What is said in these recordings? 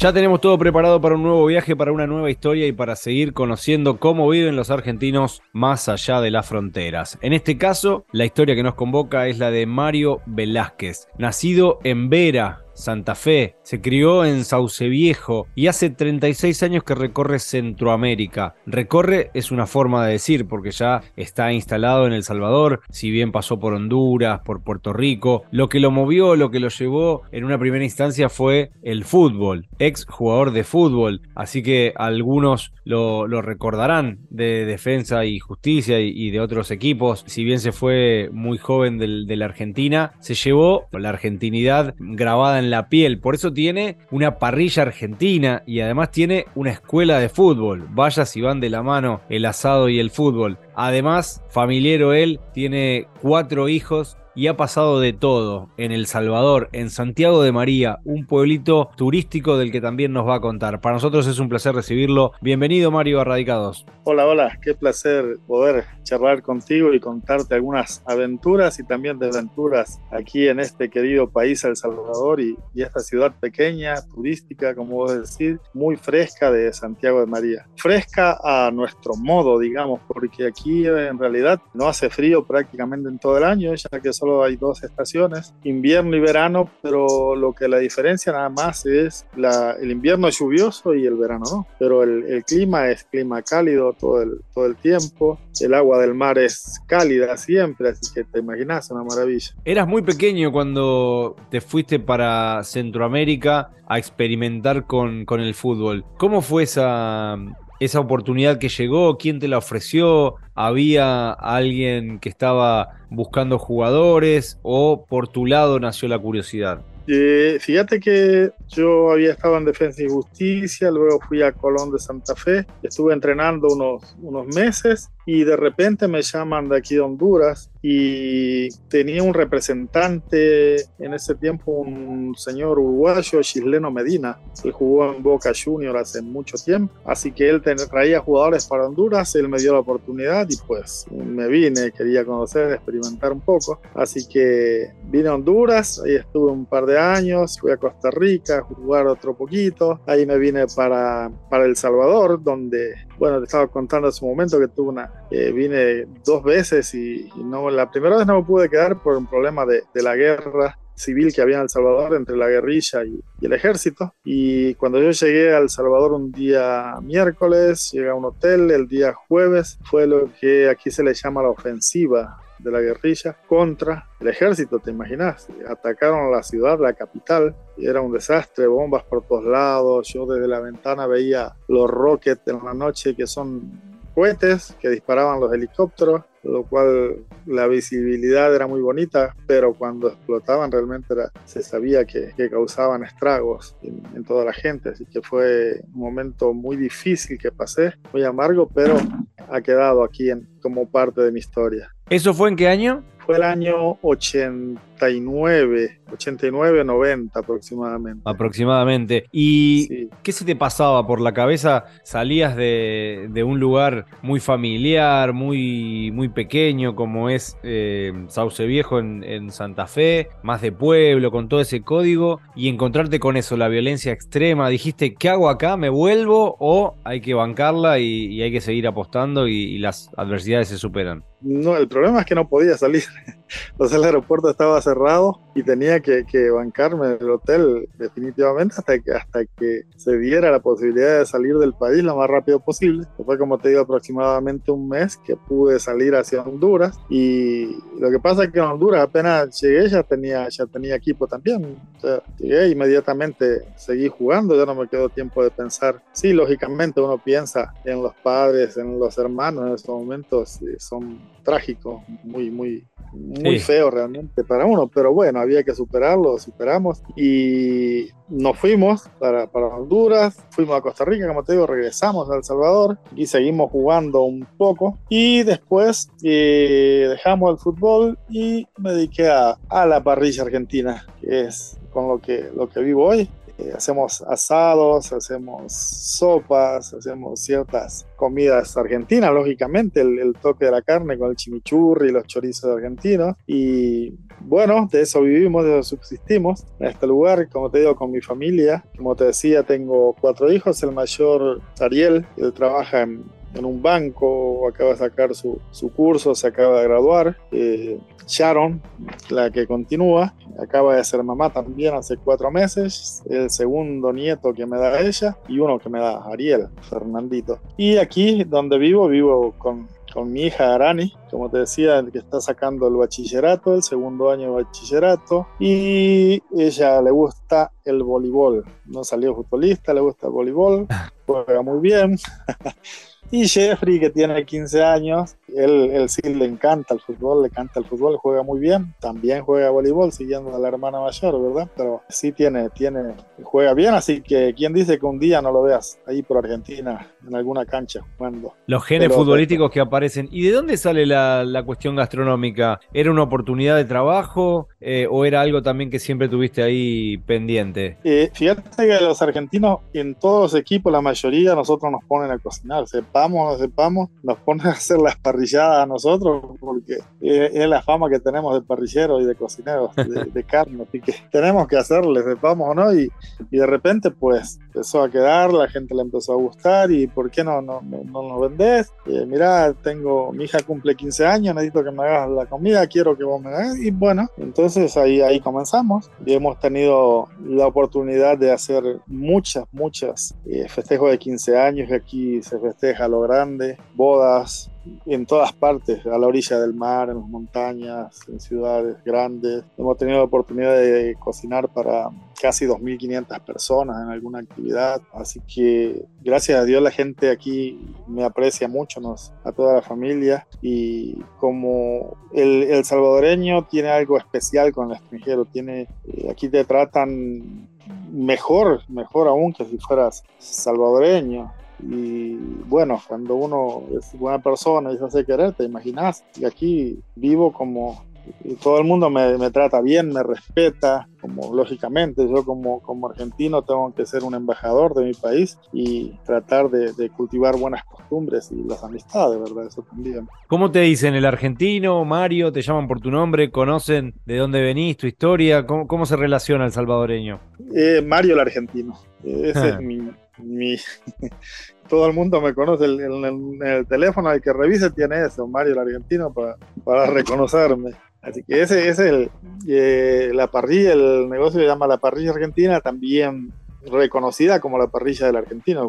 Ya tenemos todo preparado para un nuevo viaje, para una nueva historia y para seguir conociendo cómo viven los argentinos más allá de las fronteras. En este caso, la historia que nos convoca es la de Mario Velázquez, nacido en Vera, Santa Fe, se crió en Sauce Viejo y hace 36 años que recorre Centroamérica. Recorre es una forma de decir porque ya está instalado en El Salvador, si bien pasó por Honduras, por Puerto Rico. Lo que lo movió, lo que lo llevó en una primera instancia fue el fútbol, ex jugador de fútbol, así que algunos lo, recordarán de Defensa y Justicia y, de otros equipos. Si bien se fue muy joven de la Argentina, se llevó la argentinidad grabada en la piel. Por eso tiene una parrilla argentina y además tiene una escuela de fútbol. Vaya si van de la mano el asado y el fútbol. Además, familiero él, tiene cuatro hijos y ha pasado de todo en El Salvador, en Santiago de María, un pueblito turístico del que también nos va a contar. Para nosotros es un placer recibirlo. Bienvenido Mario a Radicados. Hola, hola, qué placer poder charlar contigo y contarte algunas aventuras y también desventuras aquí en este querido país El Salvador y, y esta ciudad pequeña, turística, como vos decís, muy fresca de Santiago de María. Fresca a nuestro modo, digamos, porque aquí en realidad no hace frío prácticamente en todo el año, ya que solo hay dos estaciones, invierno y verano, pero lo que la diferencia nada más es la, el invierno es lluvioso y el verano no. Pero el, clima es clima cálido todo el, todo el tiempo, el agua del mar es cálida siempre, así que te imaginas una maravilla. Eras muy pequeño cuando te fuiste para Centroamérica a experimentar con, con el fútbol. ¿Cómo fue esa, esa oportunidad que llegó? ¿Quién te la ofreció? ¿Había alguien que estaba buscando jugadores o por tu lado nació la curiosidad? Eh, fíjate que yo había estado en Defensa y Justicia, luego fui a Colón de Santa Fe, estuve entrenando unos, unos meses y de repente me llaman de aquí de Honduras y tenía un representante en ese tiempo, un señor uruguayo, Chisleno Medina, él jugó en Boca Junior hace mucho tiempo, así que él traía jugadores para Honduras, él me dio la oportunidad y pues me vine, quería conocer, experimentar un poco, así que vine a Honduras, ahí estuve un par de años, fui a Costa Rica a jugar otro poquito, ahí me vine para, para El Salvador, donde, bueno, te estaba contando hace un momento que tuve una, eh, vine dos veces y, no, la primera vez no me pude quedar por un problema de, de la guerra civil que había en El Salvador entre la guerrilla y, y, el ejército. Y cuando yo llegué a El Salvador un día miércoles, llegué a un hotel, el día jueves fue lo que aquí se le llama la ofensiva de la guerrilla contra el ejército, ¿te imaginas? Atacaron la ciudad, la capital, y era un desastre, bombas por todos lados. Yo desde la ventana veía los rockets en la noche, que son cohetes que disparaban los helicópteros, lo cual la visibilidad era muy bonita, pero cuando explotaban realmente era, se sabía que, que causaban estragos en, en, toda la gente, así que fue un momento muy difícil que pasé, muy amargo, pero ha quedado aquí en, como parte de mi historia. ¿Eso fue en qué año? Fue el año 89, 89, 90 aproximadamente. Aproximadamente. ¿Y sí. qué se te pasaba por la cabeza? ¿Salías de, de un lugar muy familiar, muy, muy pequeño, como es eh, Sauce Viejo en, Santa Fe, más de pueblo, con todo ese código, y encontrarte con eso, la violencia extrema? ¿Dijiste, ¿qué hago acá? ¿Me vuelvo? ¿O hay que bancarla y, hay que seguir apostando y las adversidades se superan? No, el problema es que no podía salir. Sea, el aeropuerto estaba cerrado y tenía que, que bancarme el hotel definitivamente hasta que, hasta que se diera la posibilidad de salir del país lo más rápido posible. Fue como te digo aproximadamente un mes que pude salir hacia Honduras y lo que pasa es que en Honduras apenas llegué ya tenía, ya tenía equipo también. O sea, llegué inmediatamente, seguí jugando, ya no me quedó tiempo de pensar. Sí, lógicamente uno piensa en los padres, en los hermanos en esos momentos, son trágicos, muy, muy, muy sí. feo realmente para uno, pero bueno, había que superarlo, lo superamos. Y nos fuimos para, para, Honduras, fuimos a Costa Rica, como te digo, regresamos a El Salvador y seguimos jugando un poco. Y después eh, dejamos el fútbol y me dediqué a, a la parrilla argentina, que es con lo que, lo que vivo hoy eh, hacemos asados, hacemos sopas, hacemos ciertas comidas argentinas, lógicamente, el, toque de la carne con el chimichurri, los chorizos argentinos. Y bueno, de eso vivimos, de eso subsistimos en este lugar, como te digo, con mi familia. Como te decía, tengo cuatro hijos, el mayor Ariel, él trabaja en en un banco, acaba de sacar su, su curso, se acaba de graduar. Eh, Sharon, la que continúa, acaba de ser mamá también hace cuatro meses, el segundo nieto que me da ella y uno que me da Ariel, Fernandito. Y aquí donde vivo, vivo con, con mi hija Arani, como te decía, que está sacando el bachillerato, el segundo año de bachillerato, y ella le gusta el voleibol. No salió futbolista, le gusta el voleibol, juega muy bien. Y Jeffrey, que tiene 15 años, él, él, sí le encanta el fútbol, le encanta el fútbol, juega muy bien. También juega voleibol, siguiendo a la hermana mayor, ¿verdad? Pero sí tiene, tiene, juega bien, así que ¿quién dice que un día no lo veas ahí por Argentina, en alguna cancha jugando? Los genes futbolísticos que aparecen. ¿Y de dónde sale la, la cuestión gastronómica? ¿Era una oportunidad de trabajo eh, o era algo también que siempre tuviste ahí pendiente? Eh, fíjate que los argentinos, en todos los equipos, la mayoría, nosotros nos ponen a cocinar sepamos o no sepamos, nos ponen a hacer las parrilladas a nosotros, porque es, la fama que tenemos de parrilleros y de cocineros de, carne, así que tenemos que hacerle, sepamos o no, y, y, de repente pues empezó a quedar, la gente le empezó a gustar, y ¿por qué no, no, no, nos vendés? Eh, mira, tengo, mi hija cumple 15 años, necesito que me hagas la comida, quiero que vos me hagas, y bueno, entonces ahí, ahí comenzamos, y hemos tenido la oportunidad de hacer muchas, muchas eh, festejos de 15 años, que aquí se festeja lo grande, bodas en todas partes, a la orilla del mar, en las montañas, en ciudades grandes. Hemos tenido la oportunidad de cocinar para casi 2.500 personas en alguna actividad, así que gracias a Dios la gente aquí me aprecia mucho, nos, a toda la familia, y como el, el salvadoreño tiene algo especial con el extranjero, tiene, eh, aquí te tratan mejor, mejor aún que si fueras salvadoreño. Y bueno, cuando uno es buena persona y se hace querer, te imaginas. Y aquí vivo como y todo el mundo me, me, trata bien, me respeta, como lógicamente yo como, como argentino tengo que ser un embajador de mi país y tratar de, de, cultivar buenas costumbres y las amistades, ¿verdad? Eso también. ¿Cómo te dicen el argentino, Mario? ¿Te llaman por tu nombre? ¿Conocen de dónde venís, tu historia? ¿Cómo, cómo se relaciona el salvadoreño? Eh, Mario el argentino. Ese es mi, mi todo el mundo me conoce en el, el, el, teléfono, el que revise tiene eso, Mario el argentino, para, para reconocerme. Así que ese es el, eh, la parrilla, el negocio se llama la parrilla argentina, también reconocida como la parrilla del argentino,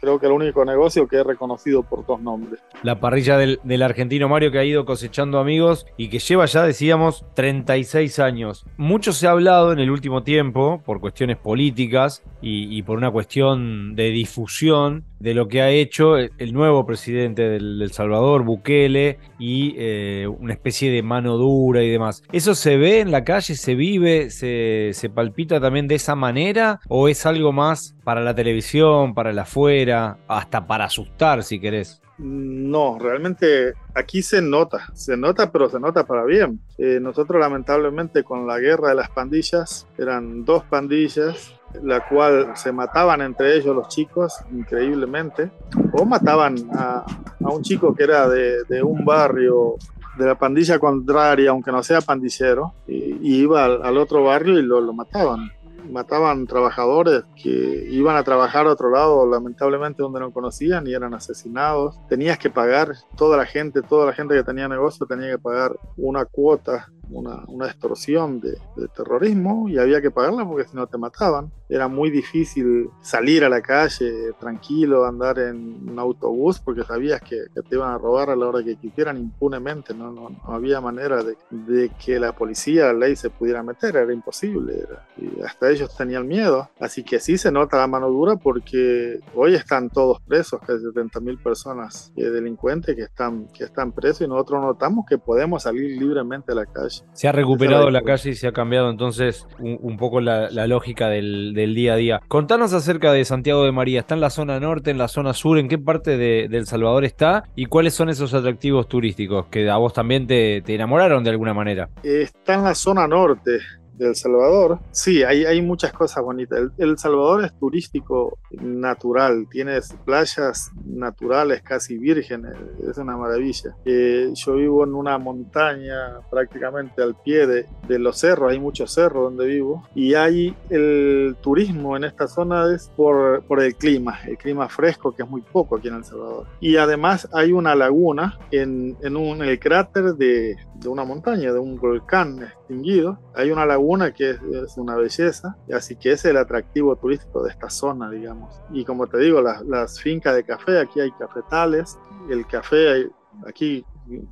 creo que el único negocio que es reconocido por dos nombres. La parrilla del, argentino Mario que ha ido cosechando amigos y que lleva ya, decíamos, 36 años. Mucho se ha hablado en el último tiempo, por cuestiones políticas y, por una cuestión de difusión, de lo que ha hecho el nuevo presidente del, Salvador, Bukele, y eh, una especie de mano dura y demás. ¿Eso se ve en la calle, se vive, se palpita también de esa manera? ¿O es algo más para la televisión, para el afuera, hasta para asustar si querés? No, realmente aquí se nota, se nota, pero se nota para bien. Eh, nosotros lamentablemente con la guerra de las pandillas, eran dos pandillas, la cual se mataban entre ellos los chicos, increíblemente, o mataban a, un chico que era de, de, un barrio de la pandilla contraria, aunque no sea pandillero, y, y iba al, al, otro barrio y lo, lo mataban mataban trabajadores que iban a trabajar a otro lado, lamentablemente donde no conocían y eran asesinados. Tenías que pagar, toda la gente, toda la gente que tenía negocio tenía que pagar una cuota una, una extorsión de, de, terrorismo y había que pagarla porque si no te mataban. Era muy difícil salir a la calle tranquilo, andar en un autobús porque sabías que, que te iban a robar a la hora que quisieran impunemente. No, no, no había manera de, de, que la policía, la ley se pudiera meter, era imposible. Era, y hasta ellos tenían miedo. Así que sí se nota la mano dura porque hoy están todos presos, casi 70 mil personas eh, delincuentes que están, que están presos y nosotros notamos que podemos salir libremente a la calle. Se ha recuperado la calle y se ha cambiado entonces un, un poco la, la lógica del, del, día a día. Contanos acerca de Santiago de María. ¿Está en la zona norte, en la zona sur? ¿En qué parte de, de El Salvador está? ¿Y cuáles son esos atractivos turísticos que a vos también te, te enamoraron de alguna manera? Está en la zona norte El Salvador, sí, hay, hay muchas cosas bonitas. El, Salvador es turístico natural, tienes playas naturales casi vírgenes, es una maravilla. Eh, yo vivo en una montaña prácticamente al pie de, de, los cerros, hay muchos cerros donde vivo, y hay el turismo en esta zona es por, por el clima, el clima fresco que es muy poco aquí en El Salvador. Y además hay una laguna en, en, un, el cráter de, de una montaña, de un volcán extinguido, hay una que es, una belleza, así que es el atractivo turístico de esta zona, digamos. Y como te digo, las, las fincas de café, aquí hay cafetales, el café aquí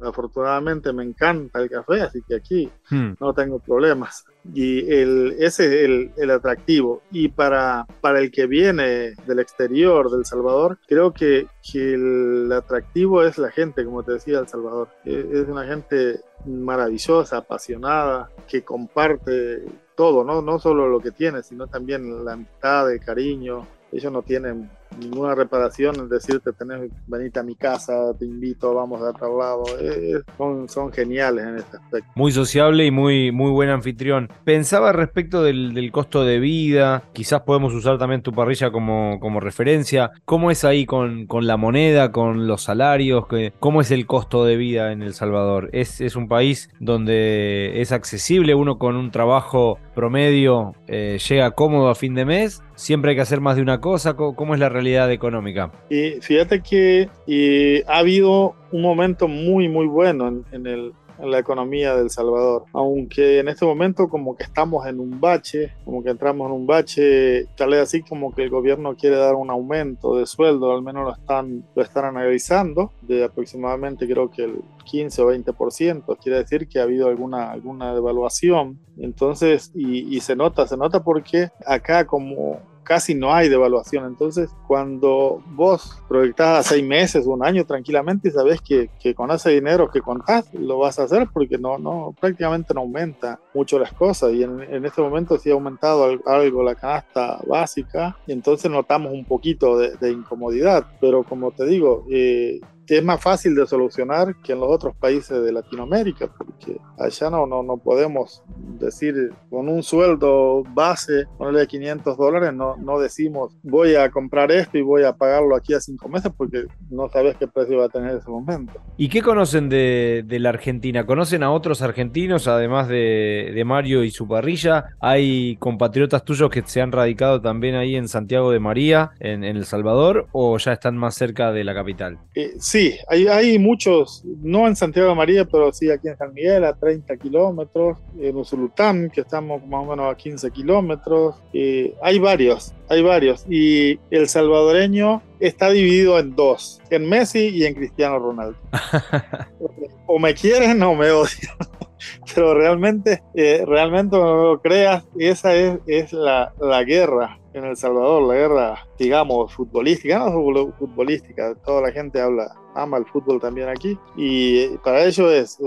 afortunadamente me encanta el café, así que aquí hmm. no tengo problemas. Y el, ese es el, el, atractivo. Y para, para el que viene del exterior, del Salvador, creo que, que el atractivo es la gente, como te decía, El Salvador. E, es una gente maravillosa, apasionada, que comparte todo, ¿no? no solo lo que tiene, sino también la amistad, el cariño. Ellos no tienen ninguna reparación, es decirte, tenés, venite a mi casa, te invito, vamos a otro lado. Eh, son, son geniales en este aspecto. Muy sociable y muy, muy buen anfitrión. Pensaba respecto del, del, costo de vida, quizás podemos usar también tu parrilla como, como referencia. ¿Cómo es ahí con, con la moneda, con los salarios? ¿Cómo es el costo de vida en El Salvador? ¿Es, es un país donde es accesible uno con un trabajo promedio, eh, llega cómodo a fin de mes? ¿Siempre hay que hacer más de una cosa? ¿Cómo, es la realidad económica? Y fíjate que ha habido un momento muy, muy bueno en, en el, en la economía del Salvador. Aunque en este momento como que estamos en un bache, como que entramos en un bache, tal vez así como que el gobierno quiere dar un aumento de sueldo, al menos lo están, lo están analizando, de aproximadamente creo que el 15 o 20%, quiere decir que ha habido alguna, alguna devaluación. Entonces, y, y se nota, se nota porque acá como casi no hay devaluación. Entonces, cuando vos proyectás a seis meses, un año tranquilamente y sabes que, que, con ese dinero que contás lo vas a hacer porque no, no, prácticamente no aumenta mucho las cosas. Y en, en este momento sí ha aumentado algo la canasta básica y entonces notamos un poquito de, de incomodidad. Pero como te digo, eh, es más fácil de solucionar que en los otros países de Latinoamérica, porque allá no, no, no podemos decir con un sueldo base, ponerle 500 dólares, no, no decimos voy a comprar esto y voy a pagarlo aquí a cinco meses porque no sabes qué precio va a tener en ese momento. ¿Y qué conocen de, de la Argentina? ¿Conocen a otros argentinos, además de, de, Mario y su parrilla? ¿Hay compatriotas tuyos que se han radicado también ahí en Santiago de María, en, en El Salvador, o ya están más cerca de la capital? Eh, sí, Sí, hay, hay, muchos, no en Santiago de María, pero sí aquí en San Miguel, a 30 kilómetros, en Usulután, que estamos más o menos a 15 kilómetros. Eh, hay varios, hay varios. Y el salvadoreño está dividido en dos, en Messi y en Cristiano Ronaldo. o me quieren o me odian. pero realmente, eh, realmente no lo creas, esa es, es la, la guerra en El Salvador, la guerra, digamos, futbolística, no futbolística, toda la gente habla, ama el fútbol también aquí, y para ello es,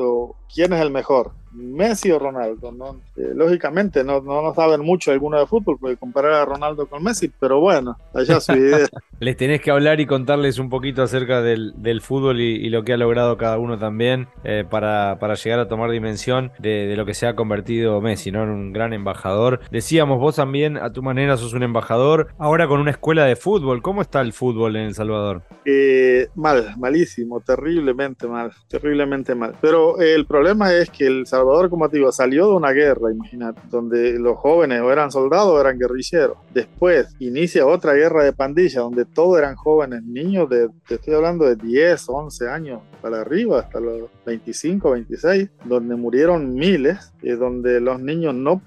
¿quién es el mejor? Messi o Ronaldo. ¿no? Eh, lógicamente no, no, no, saben mucho alguno de fútbol, porque comparar a Ronaldo con Messi, pero bueno, allá su idea. Les tenés que hablar y contarles un poquito acerca del, del fútbol y, y, lo que ha logrado cada uno también eh, para, para, llegar a tomar dimensión de, de, lo que se ha convertido Messi, ¿no? En un gran embajador. Decíamos, vos también a tu manera sos un embajador, ahora con una escuela de fútbol. ¿Cómo está el fútbol en El Salvador? Eh, mal, malísimo, terriblemente mal, terriblemente mal. Pero el problema es que El Salvador, como te digo, salió de una guerra, imagínate, donde los jóvenes o eran soldados o eran guerrilleros. Después inicia otra guerra de pandilla, donde todos eran jóvenes, niños de, te estoy hablando de 10, 11 años para arriba, hasta los 25, 26, donde murieron miles, y donde los niños no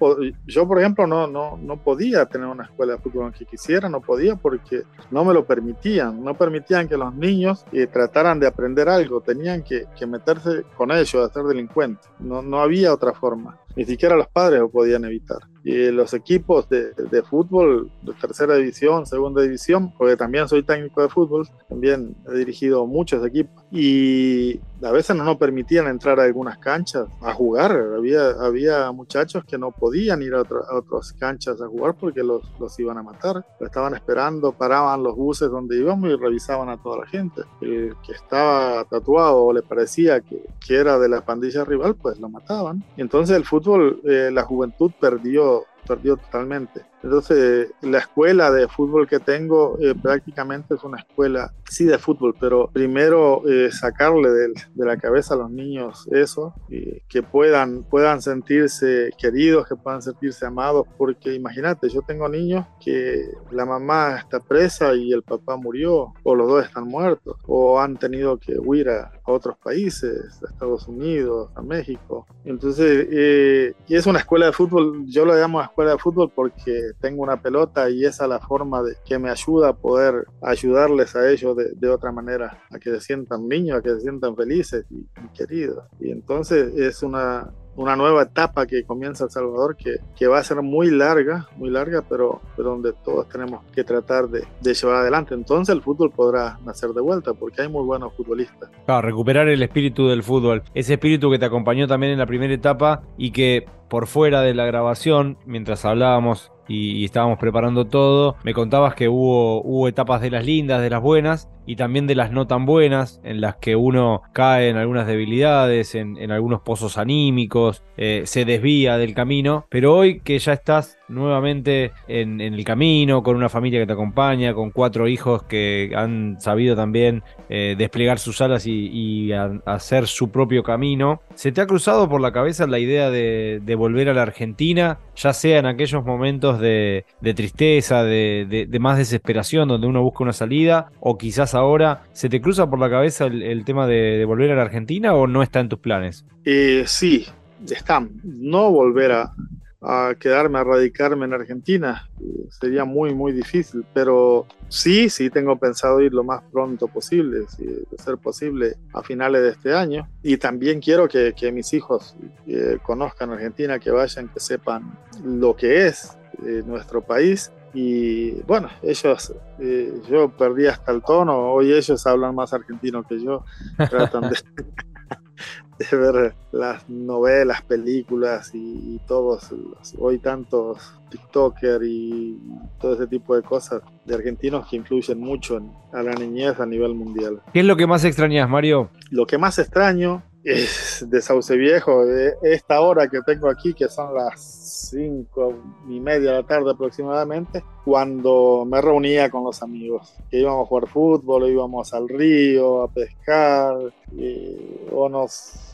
yo por ejemplo no, no, no podía tener una escuela de fútbol aunque quisiera, no podía porque no me lo permitían, no permitían que los niños eh, trataran de aprender algo, tenían que, que meterse con ellos, a ser delincuentes, no, no había otra forma ni siquiera los padres lo podían evitar. Y los equipos de, de, fútbol de tercera división, segunda división, porque también soy técnico de fútbol, también he dirigido muchos equipos. y a veces no nos permitían entrar a algunas canchas a jugar. Había, había muchachos que no podían ir a, otras canchas a jugar porque los, los iban a matar. estaban esperando, paraban los buses donde íbamos y revisaban a toda la gente. El que estaba tatuado o le parecía que, que era de la pandilla rival, pues lo mataban. entonces el fútbol, eh, la juventud perdió perdió totalmente. Entonces, la escuela de fútbol que tengo eh, prácticamente es una escuela, sí, de fútbol, pero primero eh, sacarle de, de, la cabeza a los niños eso, que puedan, puedan sentirse queridos, que puedan sentirse amados, porque imagínate, yo tengo niños que la mamá está presa y el papá murió, o los dos están muertos, o han tenido que huir a, otros países, a Estados Unidos, a México. Entonces, eh, y es una escuela de fútbol, yo lo llamo escuela de fútbol porque tengo una pelota y esa es la forma de que me ayuda a poder ayudarles a ellos de, otra manera, a que se sientan niños, a que se sientan felices y queridos. Y entonces es una, una nueva etapa que comienza El Salvador que, que, va a ser muy larga, muy larga, pero, donde todos tenemos que tratar de, llevar adelante. Entonces el fútbol podrá nacer de vuelta porque hay muy buenos futbolistas. Claro, recuperar el espíritu del fútbol, ese espíritu que te acompañó también en la primera etapa y que por fuera de la grabación, mientras hablábamos y, estábamos preparando todo, me contabas que hubo, hubo etapas de las lindas, de las buenas y también de las no tan buenas, en las que uno cae en algunas debilidades, en, algunos pozos anímicos, eh, se desvía del camino, pero hoy que ya estás nuevamente en, el camino, con una familia que te acompaña, con cuatro hijos que han sabido también eh, desplegar sus alas y, hacer su propio camino, ¿se te ha cruzado por la cabeza la idea de, volver a la Argentina, ya sea en aquellos momentos de, tristeza, de, más desesperación, donde uno busca una salida, o quizás ahora, ¿se te cruza por la cabeza el, tema de, volver a la Argentina o no está en tus planes? Eh, sí, está. No volver a, quedarme, a radicarme en Argentina. Sería muy, muy difícil, pero sí, sí tengo pensado ir lo más pronto posible, si de ser posible, a finales de este año. Y también quiero que, que mis hijos eh, conozcan Argentina, que vayan, que sepan lo que es eh, nuestro país y bueno, ellos, eh, yo perdí hasta el tono, hoy ellos hablan más argentino que yo, tratan de, ver las novelas, películas y, todos, hoy tantos TikToker y todo ese tipo de cosas de argentinos que influyen mucho en, a la niñez a nivel mundial. ¿Qué es lo que más extrañas, Mario? Lo que más extraño de Sauce Viejo, de esta hora que tengo aquí, que son las cinco y media de la tarde aproximadamente, cuando me reunía con los amigos, que íbamos a jugar fútbol, íbamos al río a pescar, o nos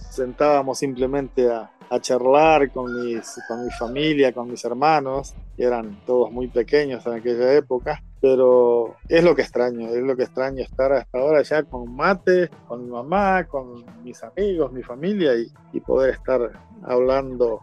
sentábamos simplemente a, a charlar con, mis, con mi familia, con mis hermanos, que eran todos muy pequeños en aquella época, pero es lo que extraño, es lo que extraño estar hasta ahora ya con mate, con mi mamá, con mis amigos, mi familia y, y poder estar hablando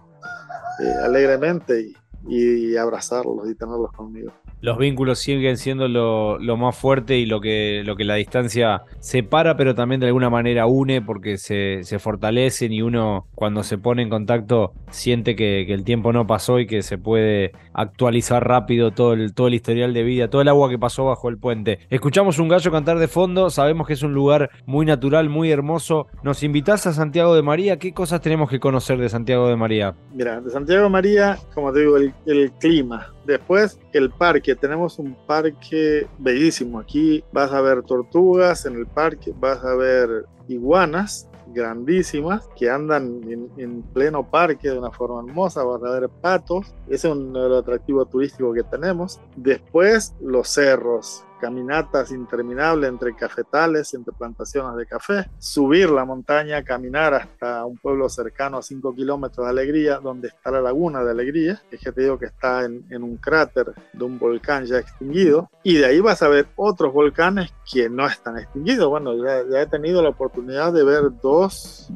eh, alegremente y, y abrazarlos y tenerlos conmigo los vínculos siguen siendo lo, más fuerte y lo que, lo que la distancia separa, pero también de alguna manera une porque se, fortalecen y uno cuando se pone en contacto siente que, el tiempo no pasó y que se puede actualizar rápido todo el, todo el historial de vida, todo el agua que pasó bajo el puente. Escuchamos un gallo cantar de fondo, sabemos que es un lugar muy natural, muy hermoso. Nos invitas a Santiago de María, ¿qué cosas tenemos que conocer de Santiago de María? Mira, de Santiago de María, como te digo, el clima Después, el parque. Tenemos un parque bellísimo. Aquí vas a ver tortugas en el parque, vas a ver iguanas grandísimas que andan en, pleno parque de una forma hermosa, vas a ver patos, ese es un atractivo turístico que tenemos. Después los cerros, caminatas interminables entre cafetales, entre plantaciones de café, subir la montaña, caminar hasta un pueblo cercano a 5 kilómetros de Alegría, donde está la laguna de Alegría, que que te digo que está en, un cráter de un volcán ya extinguido, y de ahí vas a ver otros volcanes que no están extinguidos. Bueno, ya, ya he tenido la oportunidad de ver dos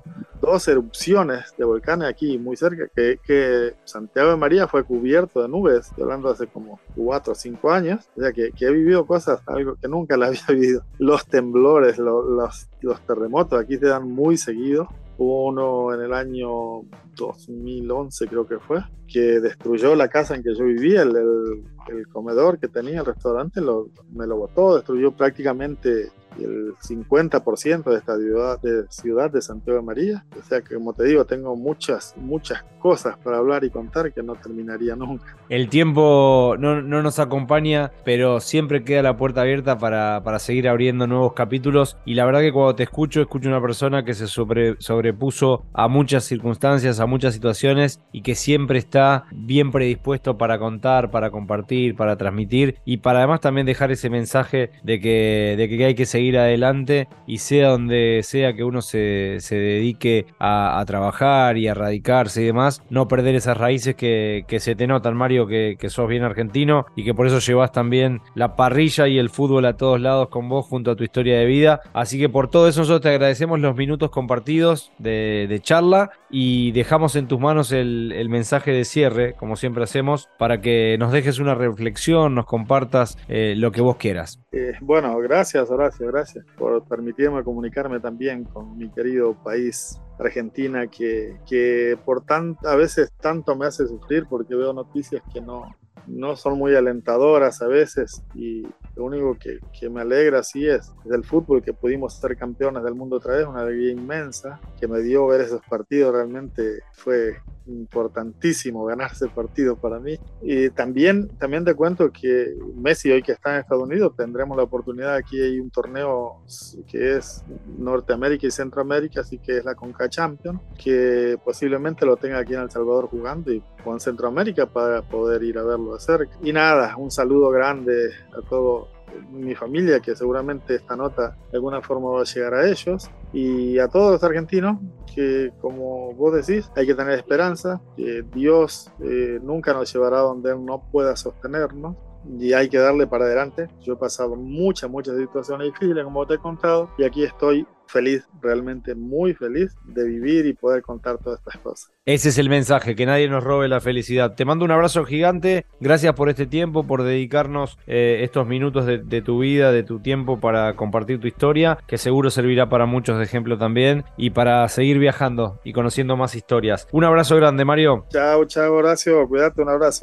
dos erupciones de volcanes aquí muy cerca, que, que, Santiago de María fue cubierto de nubes, hablando hace como cuatro o cinco años, o sea que, que, he vivido cosas, algo que nunca la había vivido. Los temblores, los, los terremotos aquí se dan muy seguido. Hubo uno en el año 2011 creo que fue, que destruyó la casa en que yo vivía, el, el comedor que tenía, el restaurante, lo, me lo botó, destruyó prácticamente el 50% de esta ciudad de, ciudad de Santiago de María. O sea que, como te digo, tengo muchas, muchas cosas para hablar y contar que no terminaría nunca. El tiempo no, no nos acompaña, pero siempre queda la puerta abierta para, para, seguir abriendo nuevos capítulos. Y la verdad que cuando te escucho, escucho una persona que se sobre, sobrepuso a muchas circunstancias, a muchas situaciones y que siempre está bien predispuesto para contar, para compartir, para transmitir y para además también dejar ese mensaje de que, de que hay que seguir ir adelante y sea donde sea que uno se, dedique a, trabajar y a radicarse y demás, no perder esas raíces que, se te notan, Mario, que, sos bien argentino y que por eso llevas también la parrilla y el fútbol a todos lados con vos junto a tu historia de vida. Así que por todo eso nosotros te agradecemos los minutos compartidos de, charla y dejamos en tus manos el, mensaje de cierre, como siempre hacemos, para que nos dejes una reflexión, nos compartas eh, lo que vos quieras. Eh, bueno, gracias Horacio, gracias por permitirme comunicarme también con mi querido país Argentina que, que por tan, a veces tanto me hace sufrir porque veo noticias que no, no son muy alentadoras a veces y lo único que, que me alegra sí es, del fútbol que pudimos ser campeones del mundo otra vez, una alegría inmensa que me dio ver esos partidos realmente fue importantísimo ganarse el partido para mí. Y también, también te cuento que Messi, hoy que está en Estados Unidos, tendremos la oportunidad, aquí hay un torneo que es Norteamérica y Centroamérica, así que es la Conca Champions, que posiblemente lo tenga aquí en El Salvador jugando con Centroamérica para poder ir a verlo de cerca. Y nada, un saludo grande a todo mi familia, que seguramente esta nota de alguna forma va a llegar a ellos, y a todos los argentinos, que como vos decís, hay que tener esperanza, que Dios eh, nunca nos llevará donde Él no pueda sostenernos, y hay que darle para adelante. Yo he pasado muchas, muchas situaciones difíciles, como te he contado, y aquí estoy feliz, realmente muy feliz de vivir y poder contar todas estas cosas. Ese es el mensaje, que nadie nos robe la felicidad. Te mando un abrazo gigante, gracias por este tiempo, por dedicarnos eh, estos minutos de, de, tu vida, de tu tiempo para compartir tu historia, que seguro servirá para muchos de ejemplo también y para seguir viajando y conociendo más historias. Un abrazo grande, Mario. Chao, chao, Horacio, cuídate, un abrazo.